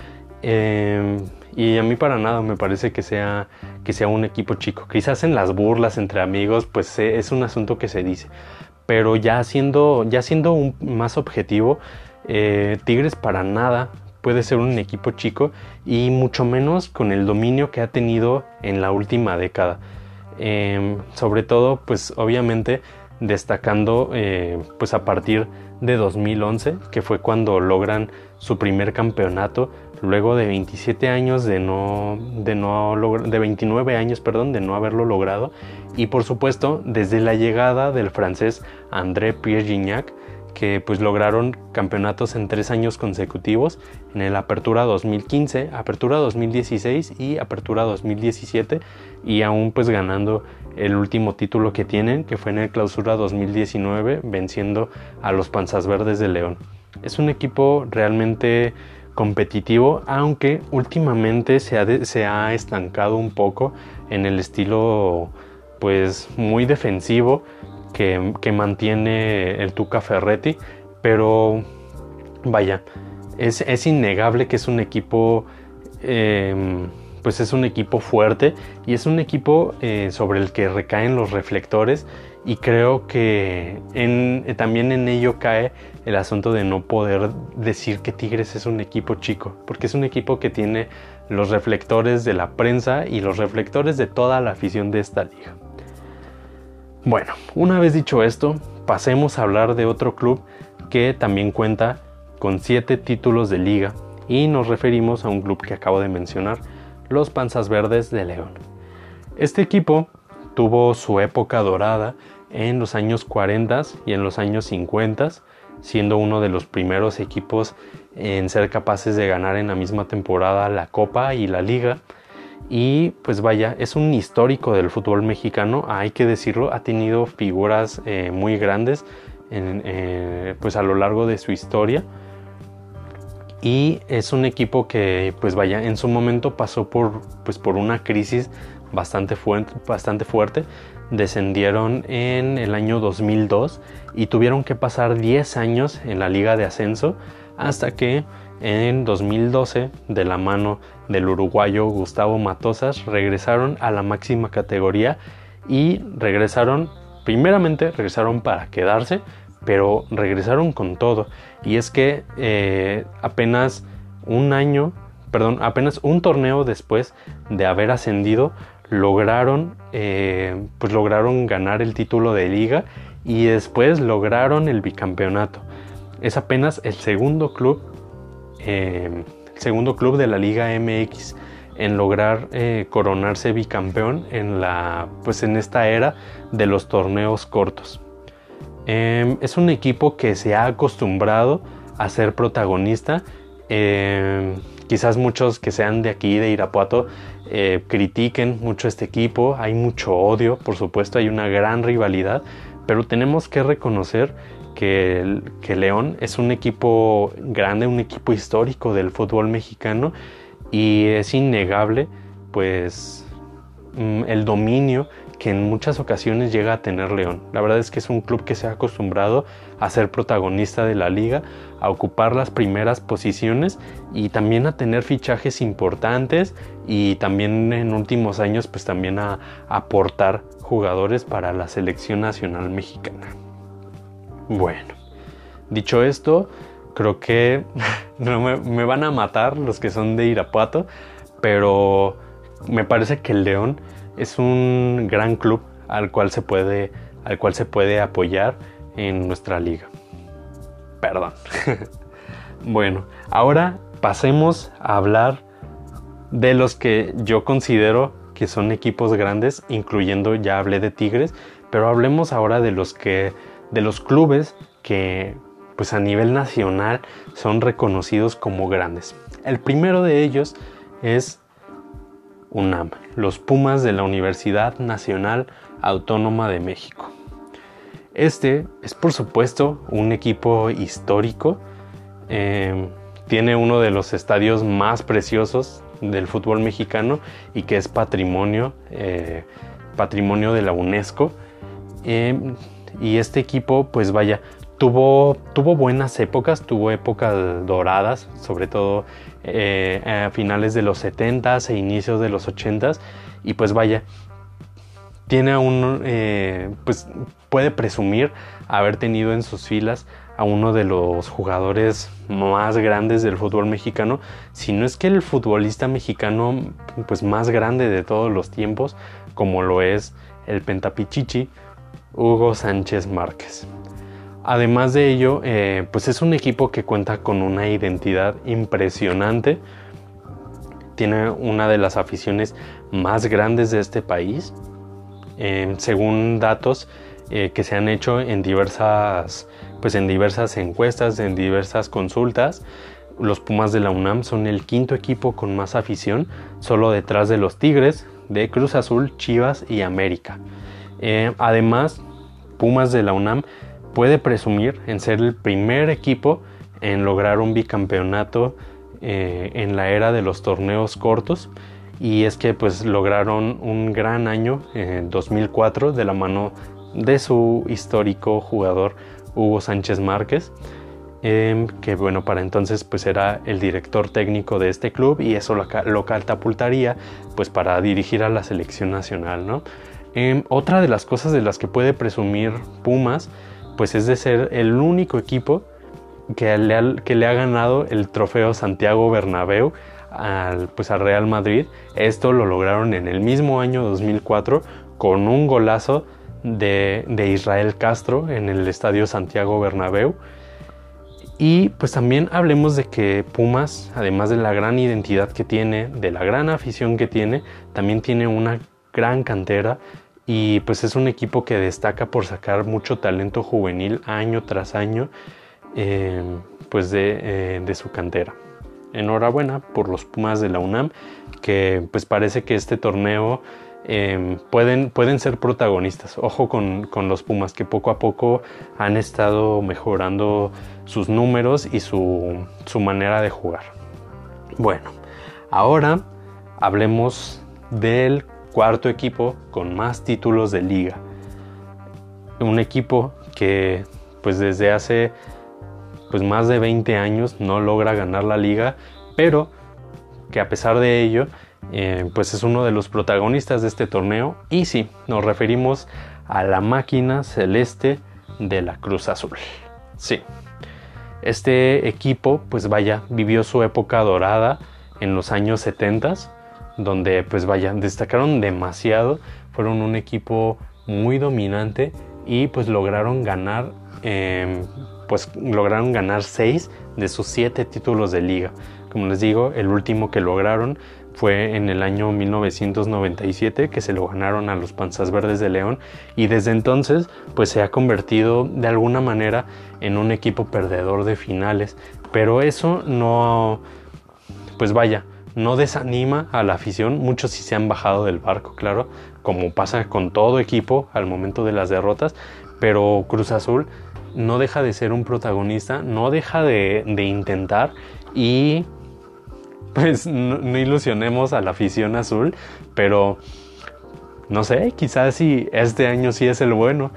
Em, y a mí para nada me parece que sea, que sea un equipo chico. Quizás en las burlas entre amigos, pues eh, es un asunto que se dice. Pero ya siendo, ya siendo un, más objetivo, eh, Tigres para nada puede ser un equipo chico y mucho menos con el dominio que ha tenido en la última década. Em, sobre todo, pues obviamente destacando eh, pues a partir de 2011, que fue cuando logran su primer campeonato, luego de 27 años de no, de no de 29 años, perdón, de no haberlo logrado, y por supuesto desde la llegada del francés André Pierre Gignac, que pues lograron campeonatos en tres años consecutivos en el Apertura 2015, Apertura 2016 y Apertura 2017 y aún pues ganando el último título que tienen que fue en el Clausura 2019 venciendo a los Panzas Verdes de León. Es un equipo realmente competitivo aunque últimamente se ha, se ha estancado un poco en el estilo pues muy defensivo que, mantiene el Tuca Ferretti, pero vaya, es, innegable que es un equipo, em, pues es un equipo fuerte y es un equipo eh, sobre el que recaen los reflectores y creo que también en ello cae el asunto de no poder decir que Tigres es un equipo chico, porque es un equipo que tiene los reflectores de la prensa y los reflectores de toda la afición de esta liga. Bueno, una vez dicho esto, pasemos a hablar de otro club que también cuenta con 7 títulos de liga y nos referimos a un club que acabo de mencionar, los Panzas Verdes de León. Este equipo tuvo su época dorada en los años 40 y en los años 50, siendo uno de los primeros equipos en ser capaces de ganar en la misma temporada la Copa y la Liga y pues vaya, es un histórico del fútbol mexicano, hay que decirlo, ha tenido figuras eh, muy grandes eh, pues a lo largo de su historia. Y es un equipo que pues vaya, en su momento pasó por, pues, por una crisis bastante, bastante fuerte. Descendieron en el año 2002 y tuvieron que pasar 10 años en la liga de ascenso hasta que en 2012, de la mano del uruguayo Gustavo Matosas, regresaron a la máxima categoría y regresaron, primeramente regresaron para quedarse, pero regresaron con todo. Y es que eh, apenas un año, perdón, apenas un torneo después de haber ascendido, lograron, eh, pues lograron ganar el título de liga y después lograron el bicampeonato. Es apenas el segundo club, eh, segundo club de la Liga MX en lograr coronarse bicampeón en la, pues en esta era de los torneos cortos. Em, es un equipo que se ha acostumbrado a ser protagonista. Em, quizás muchos que sean de aquí, de Irapuato, eh, critiquen mucho este equipo. Hay mucho odio, por supuesto, hay una gran rivalidad, pero tenemos que reconocer que, León es un equipo grande, un equipo histórico del fútbol mexicano y es innegable, pues, mm, el dominio que en muchas ocasiones llega a tener León. La verdad es que es un club que se ha acostumbrado a ser protagonista de la liga, a ocupar las primeras posiciones y también a tener fichajes importantes y también en últimos años pues también a, aportar jugadores para la selección nacional mexicana. Bueno, dicho esto, creo que no me, van a matar los que son de Irapuato, pero me parece que el León es un gran club al cual se puede, al cual se puede apoyar en nuestra liga. Perdón. bueno, ahora pasemos a hablar de los que yo considero que son equipos grandes, incluyendo ya hablé de Tigres, pero hablemos ahora de los que de los clubes que pues a nivel nacional son reconocidos como grandes. El primero de ellos es UNAM, los Pumas de la Universidad Nacional Autónoma de México. Este es por supuesto un equipo histórico, em, tiene uno de los estadios más preciosos del fútbol mexicano y que es patrimonio, eh, patrimonio de la UNESCO. Em, y este equipo pues vaya, tuvo, tuvo buenas épocas, tuvo épocas doradas, sobre todo eh, a finales de los 70s e inicios de los 80s y pues vaya, tiene un, eh, pues puede presumir haber tenido en sus filas a uno de los jugadores más grandes del fútbol mexicano, si no es que el futbolista mexicano pues más grande de todos los tiempos, como lo es el pentapichichi Hugo Sánchez Márquez. Además de ello, eh, pues es un equipo que cuenta con una identidad impresionante. Tiene una de las aficiones más grandes de este país. Eh, según datos eh, que se han hecho en diversas, pues en diversas encuestas, en diversas consultas, los Pumas de la UNAM son el quinto equipo con más afición, solo detrás de los Tigres, de Cruz Azul, Chivas y América. Además, Pumas de la UNAM puede presumir en ser el primer equipo en lograr un bicampeonato eh, en la era de los torneos cortos y es que pues lograron un gran año en 2004 de la mano de su histórico jugador Hugo Sánchez Márquez em, que bueno para entonces pues era el director técnico de este club y eso lo, catapultaría pues para dirigir a la selección nacional ¿no? Em, otra de las cosas de las que puede presumir Pumas pues es de ser el único equipo que le ha, ganado el trofeo Santiago Bernabéu al, pues al Real Madrid. Esto lo lograron en el mismo año 2004 con un golazo de, Israel Castro en el estadio Santiago Bernabéu. Y pues también hablemos de que Pumas, además de la gran identidad que tiene, de la gran afición que tiene, también tiene una gran cantera y pues es un equipo que destaca por sacar mucho talento juvenil año tras año eh, pues eh, de, su cantera. Enhorabuena por los Pumas de la UNAM que pues parece que este torneo eh, pueden, pueden ser protagonistas. Ojo con, los Pumas que poco a poco han estado mejorando sus números y su, su manera de jugar. Bueno, ahora hablemos del cuarto equipo con más títulos de liga. Un equipo que pues desde hace pues más de 20 años no logra ganar la liga, pero que a pesar de ello eh, pues es uno de los protagonistas de este torneo y sí, nos referimos a la máquina celeste de la Cruz Azul. Sí, este equipo, pues vaya, vivió su época dorada en los años 70, donde pues vaya, destacaron demasiado, fueron un equipo muy dominante y pues lograron ganar, em, pues lograron ganar 6 de sus 7 títulos de liga. Como les digo, el último que lograron fue en el año 1997 que se lo ganaron a los Panzas Verdes de León y desde entonces pues se ha convertido de alguna manera en un equipo perdedor de finales, pero eso no pues vaya, no desanima a la afición, muchos sí se han bajado del barco, claro, como pasa con todo equipo al momento de las derrotas, pero Cruz Azul no deja de ser un protagonista, no deja de, intentar y pues no, ilusionemos a la afición azul, pero no sé, quizás si este año sí es el bueno.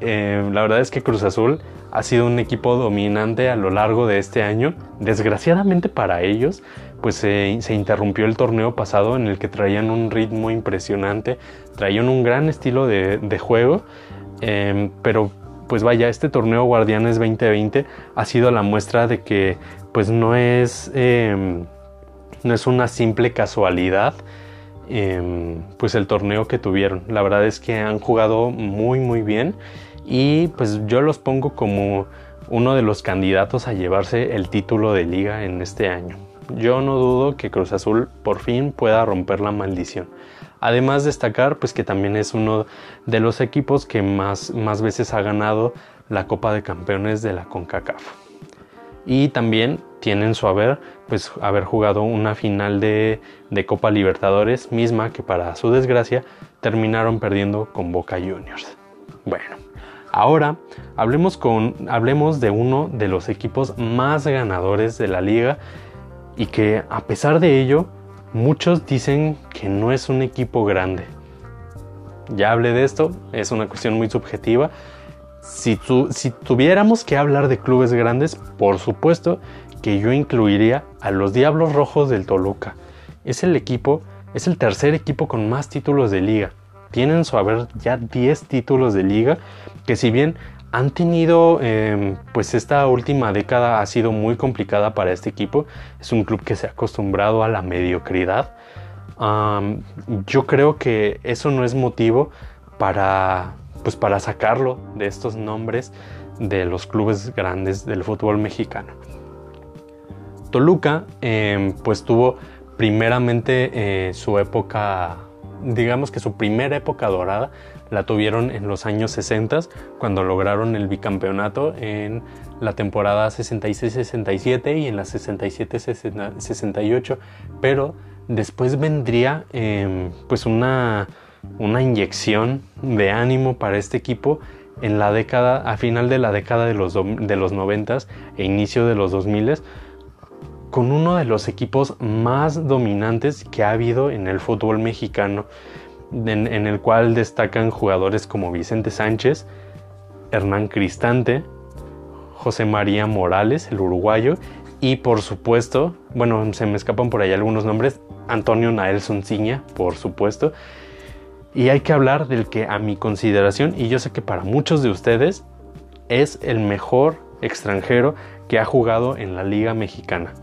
Eh, la verdad es que Cruz Azul ha sido un equipo dominante a lo largo de este año. Desgraciadamente para ellos, pues se, interrumpió el torneo pasado en el que traían un ritmo impresionante, traían un gran estilo de, juego, eh, pero pues vaya, este torneo Guardianes 2020 ha sido la muestra de que pues no es... Eh, no es una simple casualidad em, pues el torneo que tuvieron. La verdad es que han jugado muy muy bien y pues yo los pongo como uno de los candidatos a llevarse el título de liga en este año. Yo no dudo que Cruz Azul por fin pueda romper la maldición. Además destacar pues que también es uno de los equipos que más, más veces ha ganado la Copa de Campeones de la CONCACAF. Y también tienen su haber, pues haber jugado una final de, Copa Libertadores misma que para su desgracia terminaron perdiendo con Boca Juniors. Bueno, ahora hablemos, con, hablemos de uno de los equipos más ganadores de la liga y que a pesar de ello muchos dicen que no es un equipo grande. Ya hablé de esto, es una cuestión muy subjetiva. Si, si tuviéramos que hablar de clubes grandes, por supuesto que yo incluiría a los Diablos Rojos del Toluca. Es el equipo, es el tercer equipo con más títulos de liga. Tienen su haber ya 10 títulos de liga, que si bien han tenido, em, pues esta última década ha sido muy complicada para este equipo. Es un club que se ha acostumbrado a la mediocridad. yo creo que eso no es motivo para, pues para sacarlo de estos nombres de los clubes grandes del fútbol mexicano. Toluca em, pues tuvo primeramente eh, su época, digamos que su primera época dorada la tuvieron en los años 60 cuando lograron el bicampeonato en la temporada 66-67 y en la 67-68, pero después vendría em, pues una, una inyección de ánimo para este equipo en la década, a final de la década de los, de los 90 e inicio de los 2000 con uno de los equipos más dominantes que ha habido en el fútbol mexicano, en, el cual destacan jugadores como Vicente Sánchez, Hernán Cristante, José María Morales, el uruguayo, y por supuesto, bueno, se me escapan por ahí algunos nombres, Antonio Nael Ciña, por supuesto. Y hay que hablar del que a mi consideración, y yo sé que para muchos de ustedes, es el mejor extranjero que ha jugado en la Liga Mexicana.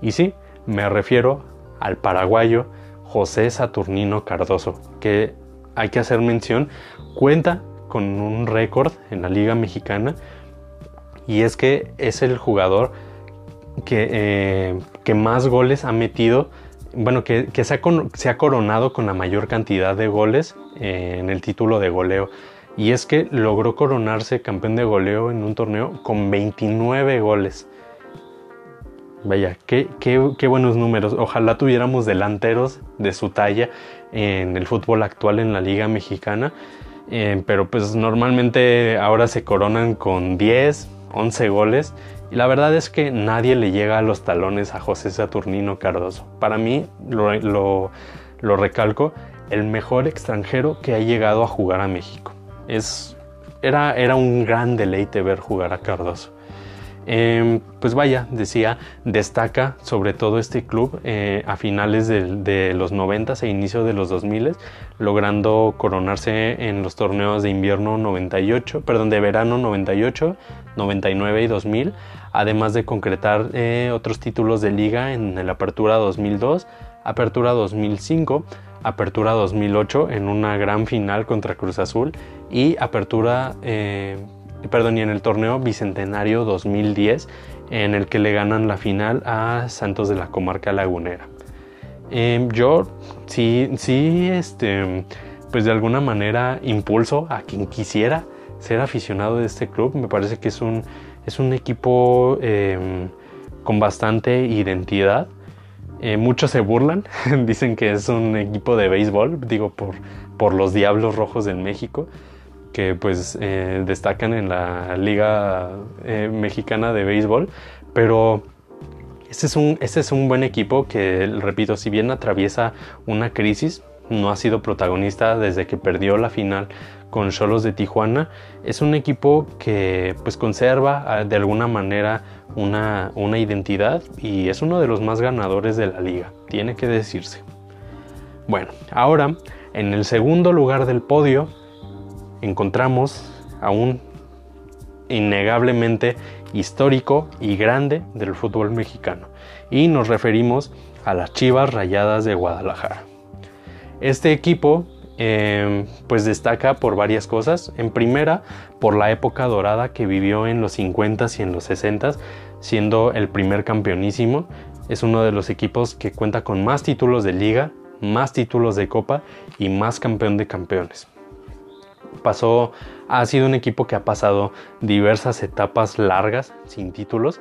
Y sí, me refiero al paraguayo José Saturnino Cardoso, que hay que hacer mención, cuenta con un récord en la Liga Mexicana y es que es el jugador que, eh, más goles ha metido, bueno, que, se, ha coronado con la mayor cantidad de goles eh, en el título de goleo. Y es que logró coronarse campeón de goleo en un torneo con 29 goles. Vaya, qué, qué, buenos números. Ojalá tuviéramos delanteros de su talla en el fútbol actual en la Liga Mexicana. Eh, pero pues normalmente ahora se coronan con 10, 11 goles. Y la verdad es que nadie le llega a los talones a José Saturnino Cardoso. Para mí, lo, recalco, el mejor extranjero que ha llegado a jugar a México. Es, era, era un gran deleite ver jugar a Cardoso. Em, pues vaya, decía, destaca sobre todo este club eh, a finales de, los 90 e inicio de los 2000, logrando coronarse en los torneos de invierno 98, perdón, de verano 98, 99 y 2000, además de concretar eh, otros títulos de liga en la Apertura 2002, Apertura 2005, Apertura 2008 en una gran final contra Cruz Azul y Apertura eh, perdón, y en el torneo Bicentenario 2010, en el que le ganan la final a Santos de la Comarca Lagunera. Em, yo sí, sí, este, pues de alguna manera impulso a quien quisiera ser aficionado de este club. Me parece que es un, es un equipo em, con bastante identidad. Eh, muchos se burlan, dicen que es un equipo de béisbol, digo, por, por los Diablos Rojos del México que pues eh, destacan en la Liga eh, Mexicana de Béisbol, pero este es, un, es un buen equipo que, repito, si bien atraviesa una crisis, no ha sido protagonista desde que perdió la final con Cholos de Tijuana. Es un equipo que pues conserva ah, de alguna manera una, una identidad y es uno de los más ganadores de la liga, tiene que decirse. Bueno, ahora en el segundo lugar del podio encontramos a un innegablemente histórico y grande del fútbol mexicano y nos referimos a las Chivas Rayadas de Guadalajara. Este equipo em, pues destaca por varias cosas. En primera, por la época dorada que vivió en los 50s y en los 60s, siendo el primer campeonísimo. Es uno de los equipos que cuenta con más títulos de liga, más títulos de copa y más campeón de campeones pasó, ha sido un equipo que ha pasado diversas etapas largas sin títulos.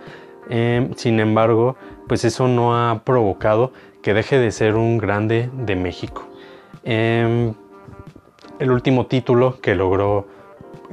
Em, sin embargo, pues eso no ha provocado que deje de ser un grande de México. Em, el último título que logró,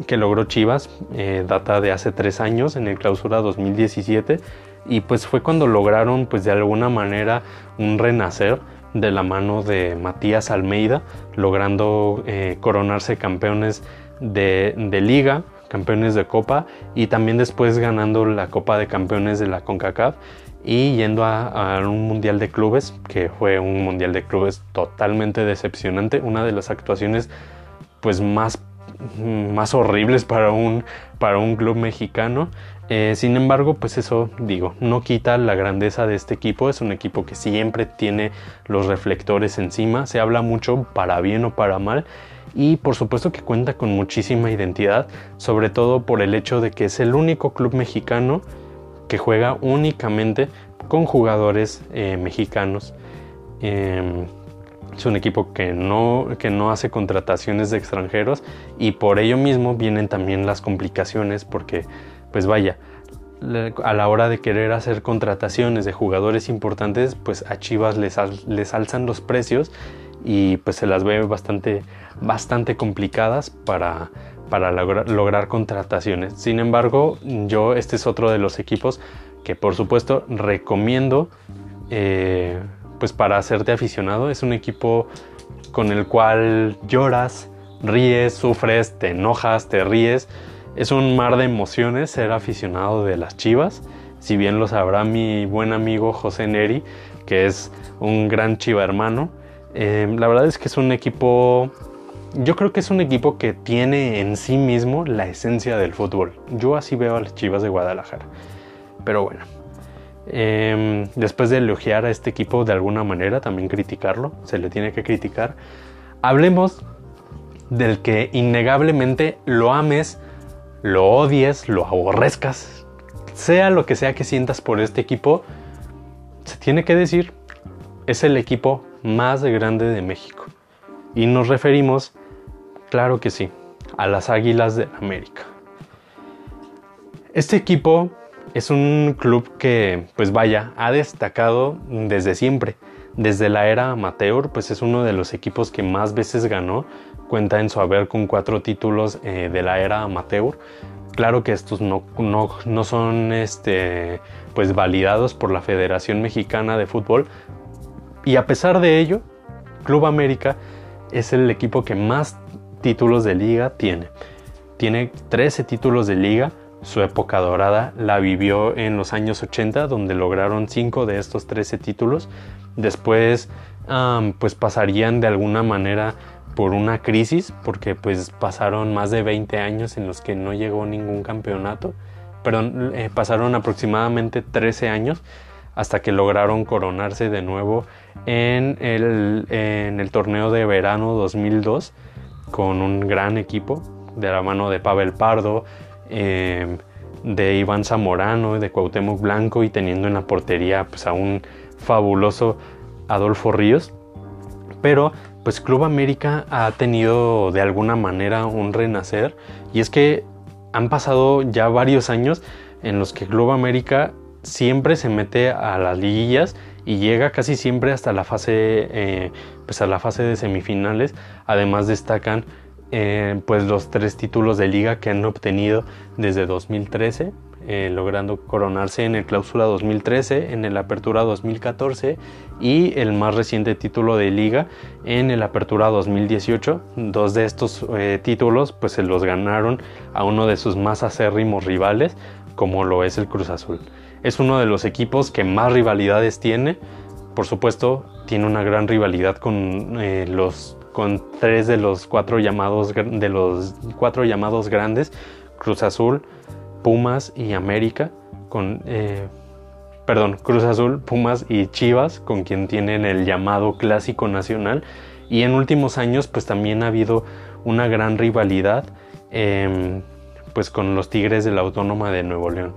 que logró Chivas eh, data de hace tres años, en el clausura 2017, y pues fue cuando lograron pues de alguna manera un renacer de la mano de Matías Almeida, logrando eh, coronarse campeones de, liga, campeones de copa y también después ganando la Copa de Campeones de la CONCACAF y yendo a, un mundial de clubes que fue un mundial de clubes totalmente decepcionante, una de las actuaciones pues más, más horribles para un, para un club mexicano eh, sin embargo, pues eso digo, no quita la grandeza de este equipo, es un equipo que siempre tiene los reflectores encima, se habla mucho para bien o para mal. Y por supuesto que cuenta con muchísima identidad, sobre todo por el hecho de que es el único club mexicano que juega únicamente con jugadores eh, mexicanos. Em, es un equipo que no, que no hace contrataciones de extranjeros y por ello mismo vienen también las complicaciones porque pues vaya, a la hora de querer hacer contrataciones de jugadores importantes, pues a Chivas les, les alzan los precios y pues se las ve bastante, bastante complicadas para, para lograr, contrataciones. Sin embargo, yo este es otro de los equipos que por supuesto recomiendo eh, pues para hacerte aficionado. Es un equipo con el cual lloras, ríes, sufres, te enojas, te ríes es un mar de emociones ser aficionado de las Chivas, si bien lo sabrá mi buen amigo José Neri, que es un gran Chiva hermano. Eh, la verdad es que es un equipo, yo creo que es un equipo que tiene en sí mismo la esencia del fútbol. Yo así veo a las Chivas de Guadalajara. Pero bueno, em, después de elogiar a este equipo de alguna manera, también criticarlo, se le tiene que criticar. Hablemos del que innegablemente lo ames lo odies, lo aborrezcas, sea lo que sea que sientas por este equipo, se tiene que decir, es el equipo más grande de México. Y nos referimos, claro que sí, a las Águilas de América. Este equipo es un club que, pues vaya, ha destacado desde siempre. Desde la era amateur, pues es uno de los equipos que más veces ganó cuenta en su haber con cuatro títulos eh, de la era amateur. Claro que estos no, no, son este, pues validados por la Federación Mexicana de Fútbol. Y a pesar de ello, Club América es el equipo que más títulos de liga tiene. Tiene 13 títulos de liga, su época dorada la vivió en los años 80, donde lograron 5 de estos 13 títulos. Después, pues pasarían de alguna manera por una crisis, porque pues pasaron más de 20 años en los que no llegó ningún campeonato. Perdón, eh, pasaron aproximadamente 13 años hasta que lograron coronarse de nuevo en el, en el torneo de verano 2002 con un gran equipo de la mano de Pavel Pardo, eh, de Iván Zamorano, de Cuauhtémoc Blanco y teniendo en la portería pues, a un fabuloso Adolfo Ríos. Pero pues Club América ha tenido de alguna manera un renacer y es que han pasado ya varios años en los que Club América siempre se mete a las liguillas y llega casi siempre hasta la fase, eh, pues a la fase de semifinales. Además destacan eh, pues los tres títulos de liga que han obtenido desde 2013, eh, logrando coronarse en el Clausura 2013, en el Apertura 2014 y el más reciente título de liga en el Apertura 2018. Dos de estos títulos pues se los ganaron a uno de sus más acérrimos rivales, como lo es el Cruz Azul. Es uno de los equipos que más rivalidades tiene. Por supuesto, tiene una gran rivalidad con eh, los con tres de los cuatro llamados de los cuatro llamados grandes, Cruz Azul, Pumas y América, con eh, perdón, Cruz Azul, Pumas y Chivas, con quien tienen el llamado clásico nacional. Y en últimos años, pues también ha habido una gran rivalidad, em, pues con los Tigres de la Autónoma de Nuevo León.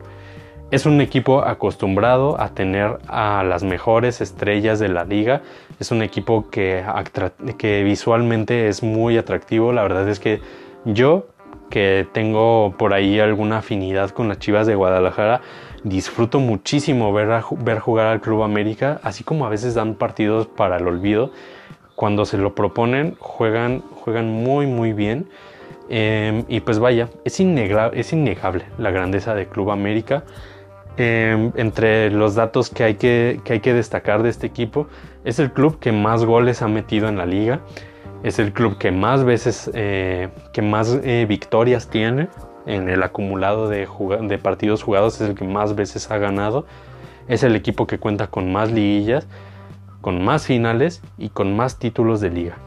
Es un equipo acostumbrado a tener a las mejores estrellas de la liga. Es un equipo que, que visualmente es muy atractivo. La verdad es que yo, que tengo por ahí alguna afinidad con las Chivas de Guadalajara, disfruto muchísimo ver, ver jugar al Club América, así como a veces dan partidos para el olvido. Cuando se lo proponen, juegan, juegan muy, muy bien. Em, y pues vaya, es, es innegable la grandeza de Club América. Em, entre los datos que hay que, hay que destacar de este equipo, es el club que más goles ha metido en la liga, es el club que más veces, eh, que más eh, victorias tiene en el acumulado de, partidos jugados, es el que más veces ha ganado, es el equipo que cuenta con más liguillas, con más finales y con más títulos de liga.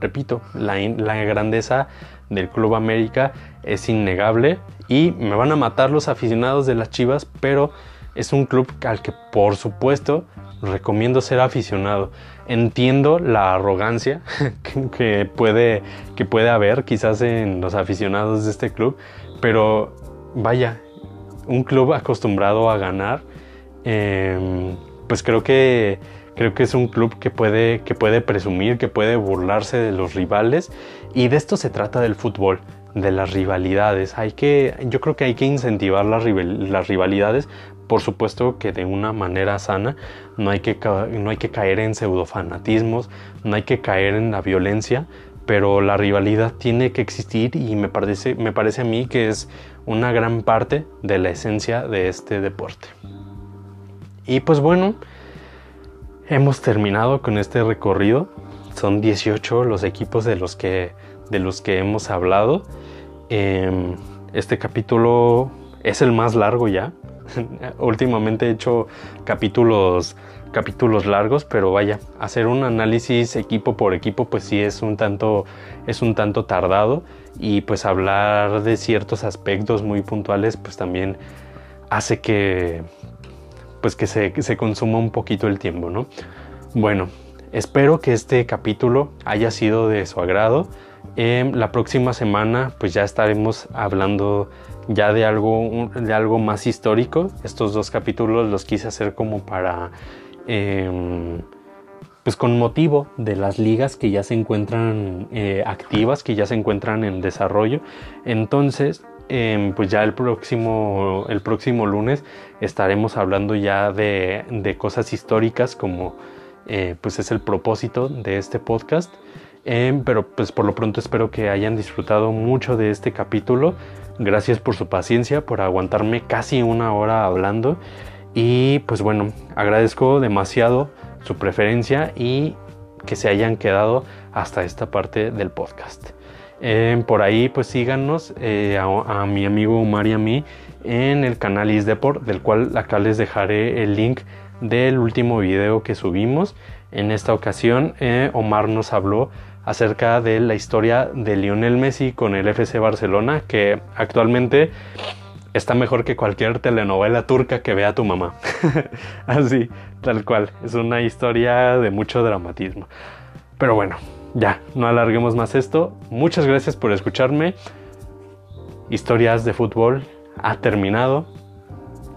Repito, la, la grandeza del Club América es innegable y me van a matar los aficionados de las Chivas, pero es un club al que por supuesto recomiendo ser aficionado. Entiendo la arrogancia que puede, que puede haber quizás en los aficionados de este club, pero vaya, un club acostumbrado a ganar, em, pues creo que Creo que es un club que puede, que puede presumir, que puede burlarse de los rivales y de esto se trata del fútbol, de las rivalidades. Hay que, yo creo que hay que incentivar las, las rivalidades, por supuesto que de una manera sana, no hay, que, no hay que caer en pseudofanatismos, no hay que caer en la violencia, pero la rivalidad tiene que existir y me parece, me parece a mí que es una gran parte de la esencia de este deporte. Y pues bueno, hemos terminado con este recorrido. Son 18 los equipos de los que, de los que hemos hablado. Em, este capítulo es el más largo ya. Últimamente he hecho capítulos, capítulos largos, pero vaya, hacer un análisis equipo por equipo, pues sí es un tanto, es un tanto tardado. Y pues hablar de ciertos aspectos muy puntuales, pues también hace que, pues que se, consuma un poquito el tiempo, ¿no? Bueno, espero que este capítulo haya sido de su agrado. Em, la próxima semana pues ya estaremos hablando ya de algo, de algo más histórico. Estos dos capítulos los quise hacer como para... Em, pues con motivo de las ligas que ya se encuentran eh, activas, que ya se encuentran en desarrollo. Entonces, Em, pues ya el próximo, el próximo lunes estaremos hablando ya de, cosas históricas como eh, pues es el propósito de este podcast. Pero pues por lo pronto espero que hayan disfrutado mucho de este capítulo. Gracias por su paciencia, por aguantarme casi una hora hablando. Y pues bueno, agradezco demasiado su preferencia y que se hayan quedado hasta esta parte del podcast. Eh, por ahí pues síganos eh, a, mi amigo Omar y a mí en el canal Isdeport, del cual acá les dejaré el link del último video que subimos. En esta ocasión eh, Omar nos habló acerca de la historia de Lionel Messi con el FC Barcelona, que actualmente está mejor que cualquier telenovela turca que vea tu mamá. Así, tal cual. Es una historia de mucho dramatismo. Pero bueno, ya, no alarguemos más esto. Muchas gracias por escucharme. Historias de fútbol ha terminado.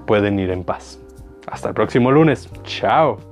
Pueden ir en paz. Hasta el próximo lunes. Chao.